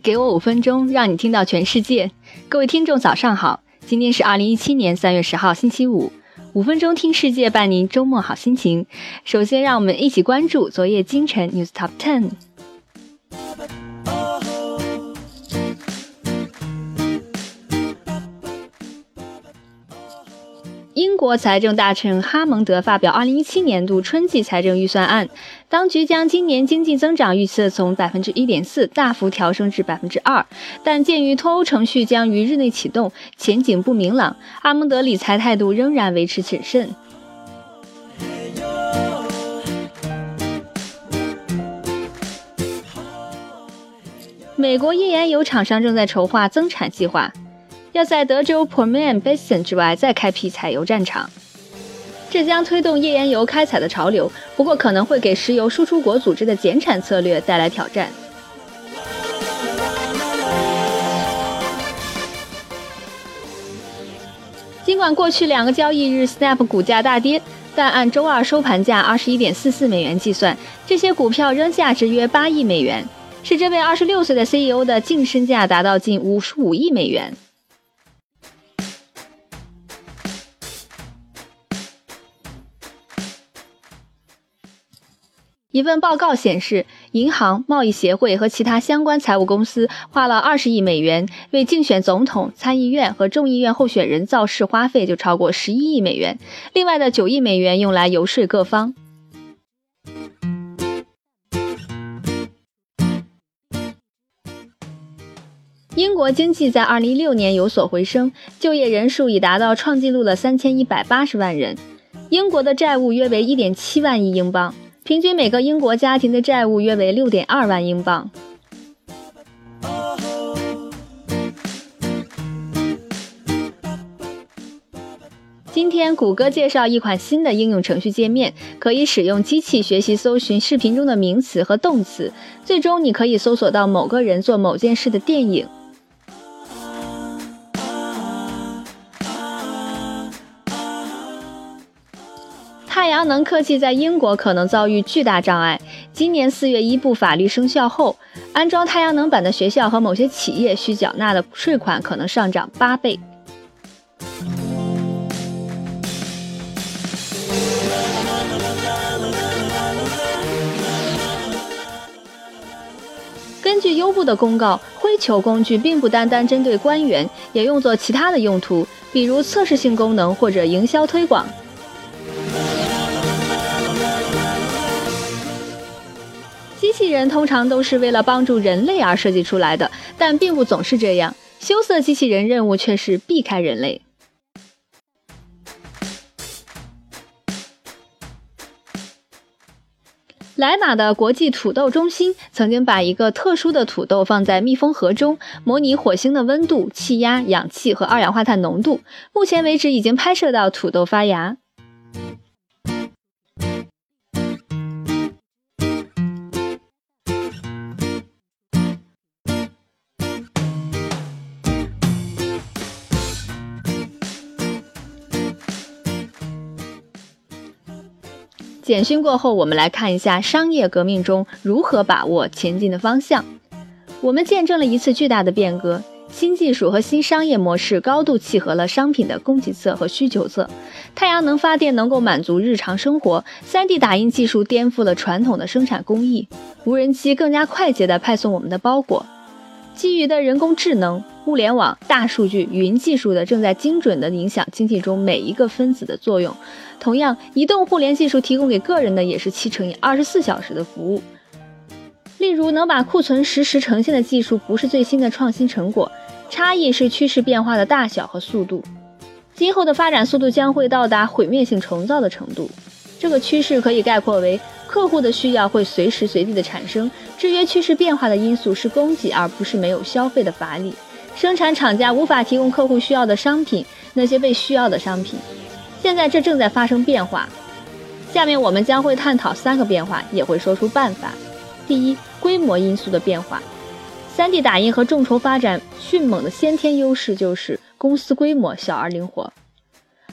给我五分钟，让你听到全世界。各位听众，早上好！今天是二零一七年三月十号，星期五。五分钟听世界，伴您周末好心情。首先，让我们一起关注昨夜今晨 News Top Ten。国财政大臣哈蒙德发表2017年度春季财政预算案，当局将今年经济增长预测从百分之一点四大幅调升至百分之二，但鉴于脱欧程序将于日内启动，前景不明朗，哈蒙德理财态度仍然维持谨慎。美国页岩油厂商正在筹划增产计划。要在德州 Permian Basin 之外再开辟采油战场，这将推动页岩油开采的潮流，不过可能会给石油输出国组织的减产策略带来挑战。尽管过去两个交易日 Snap 股价大跌，但按周二收盘价二十一点四四美元计算，这些股票仍价值约八亿美元，使这位二十六岁的 CEO 的净身价达到近五十五亿美元。一份报告显示，银行、贸易协会和其他相关财务公司花了二十亿美元为竞选总统、参议院和众议院候选人造势，花费就超过十一亿美元。另外的九亿美元用来游说各方。英国经济在二零一六年有所回升，就业人数已达到创纪录的三千一百八十万人。英国的债务约为一点七万亿英镑。平均每个英国家庭的债务约为六点二万英镑。今天，谷歌介绍一款新的应用程序界面，可以使用机器学习搜寻视频中的名词和动词，最终你可以搜索到某个人做某件事的电影。太阳能科技在英国可能遭遇巨大障碍。今年四月一部法律生效后，安装太阳能板的学校和某些企业需缴纳的税款可能上涨八倍。根据优步的公告，灰球工具并不单单针对官员，也用作其他的用途，比如测试性功能或者营销推广。器人通常都是为了帮助人类而设计出来的，但并不总是这样。羞涩机器人任务却是避开人类。莱马的国际土豆中心曾经把一个特殊的土豆放在密封盒中，模拟火星的温度、气压、氧气和二氧化碳浓度。目前为止，已经拍摄到土豆发芽。简讯过后，我们来看一下商业革命中如何把握前进的方向。我们见证了一次巨大的变革，新技术和新商业模式高度契合了商品的供给侧和需求侧。太阳能发电能够满足日常生活，3D 打印技术颠覆了传统的生产工艺，无人机更加快捷地派送我们的包裹。基于的人工智能、互联网、大数据、云技术的正在精准地影响经济中每一个分子的作用。同样，移动互联技术提供给个人的也是七乘以二十四小时的服务。例如，能把库存实时呈现的技术不是最新的创新成果，差异是趋势变化的大小和速度。今后的发展速度将会到达毁灭性重造的程度。这个趋势可以概括为。客户的需要会随时随地的产生，制约趋势变化的因素是供给，而不是没有消费的乏力。生产厂家无法提供客户需要的商品，那些被需要的商品。现在这正在发生变化。下面我们将会探讨三个变化，也会说出办法。第一，规模因素的变化。3D 打印和众筹发展迅猛的先天优势就是公司规模小而灵活。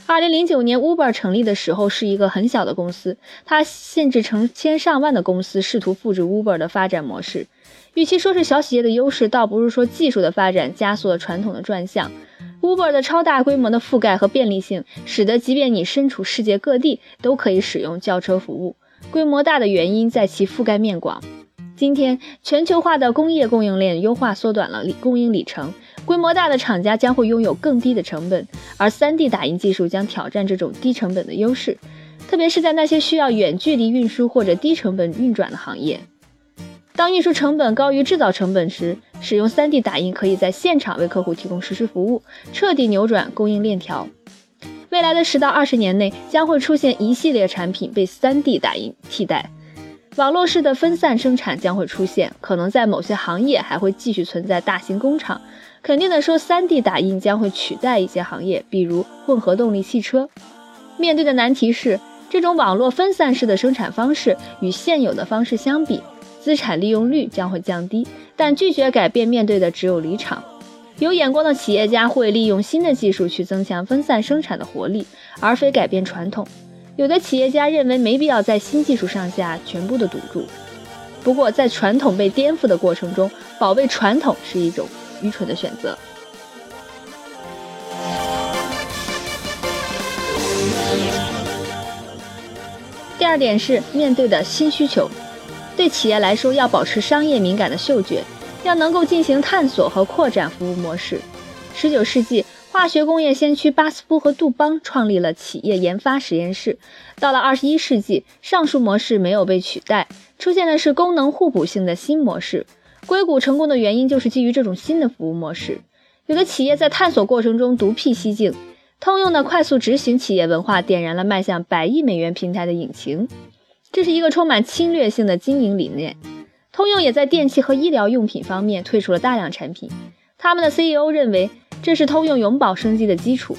二零零九年，Uber 成立的时候是一个很小的公司，它限制成千上万的公司试图复制 Uber 的发展模式。与其说是小企业的优势，倒不如说技术的发展加速了传统的转向。Uber 的超大规模的覆盖和便利性，使得即便你身处世界各地，都可以使用轿车服务。规模大的原因在其覆盖面广。今天，全球化的工业供应链优化缩短了供应里程。规模大的厂家将会拥有更低的成本，而 3D 打印技术将挑战这种低成本的优势，特别是在那些需要远距离运输或者低成本运转的行业。当运输成本高于制造成本时，使用 3D 打印可以在现场为客户提供实时服务，彻底扭转供应链条。未来的十到二十年内，将会出现一系列产品被 3D 打印替代，网络式的分散生产将会出现，可能在某些行业还会继续存在大型工厂。肯定的说，3D 打印将会取代一些行业，比如混合动力汽车。面对的难题是，这种网络分散式的生产方式与现有的方式相比，资产利用率将会降低。但拒绝改变，面对的只有离场。有眼光的企业家会利用新的技术去增强分散生产的活力，而非改变传统。有的企业家认为没必要在新技术上下全部的赌注。不过，在传统被颠覆的过程中，保卫传统是一种。愚蠢的选择。第二点是面对的新需求，对企业来说要保持商业敏感的嗅觉，要能够进行探索和扩展服务模式。十九世纪，化学工业先驱巴斯夫和杜邦创立了企业研发实验室。到了二十一世纪，上述模式没有被取代，出现的是功能互补性的新模式。硅谷成功的原因就是基于这种新的服务模式。有的企业在探索过程中独辟蹊径，通用的快速执行企业文化点燃了迈向百亿美元平台的引擎。这是一个充满侵略性的经营理念。通用也在电器和医疗用品方面推出了大量产品。他们的 CEO 认为这是通用永葆生机的基础。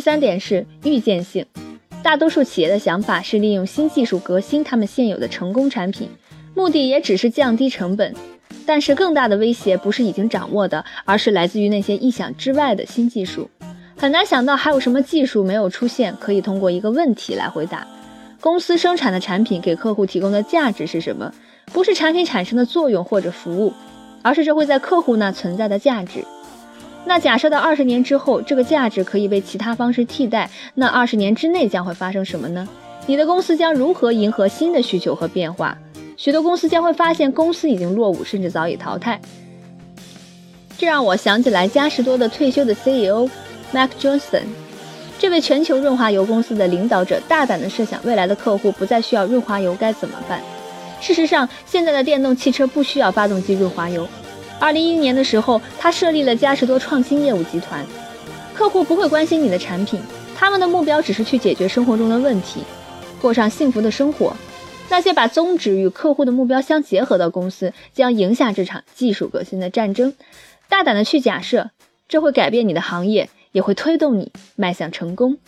第三点是预见性，大多数企业的想法是利用新技术革新他们现有的成功产品，目的也只是降低成本。但是更大的威胁不是已经掌握的，而是来自于那些意想之外的新技术。很难想到还有什么技术没有出现，可以通过一个问题来回答：公司生产的产品给客户提供的价值是什么？不是产品产生的作用或者服务，而是这会在客户那存在的价值。那假设到二十年之后，这个价值可以被其他方式替代，那二十年之内将会发生什么呢？你的公司将如何迎合新的需求和变化？许多公司将会发现公司已经落伍，甚至早已淘汰。这让我想起来嘉实多的退休的 CEO Mac Johnson，这位全球润滑油公司的领导者，大胆地设想未来的客户不再需要润滑油该怎么办？事实上，现在的电动汽车不需要发动机润滑油。二零一一年的时候，他设立了嘉实多创新业务集团。客户不会关心你的产品，他们的目标只是去解决生活中的问题，过上幸福的生活。那些把宗旨与客户的目标相结合的公司，将赢下这场技术革新的战争。大胆的去假设，这会改变你的行业，也会推动你迈向成功。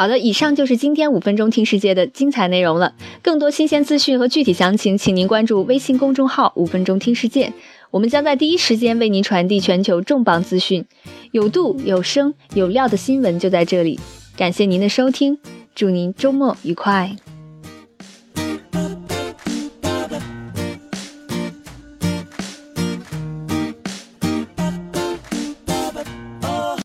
好的，以上就是今天五分钟听世界的精彩内容了。更多新鲜资讯和具体详情，请您关注微信公众号“五分钟听世界”，我们将在第一时间为您传递全球重磅资讯，有度、有声、有料的新闻就在这里。感谢您的收听，祝您周末愉快。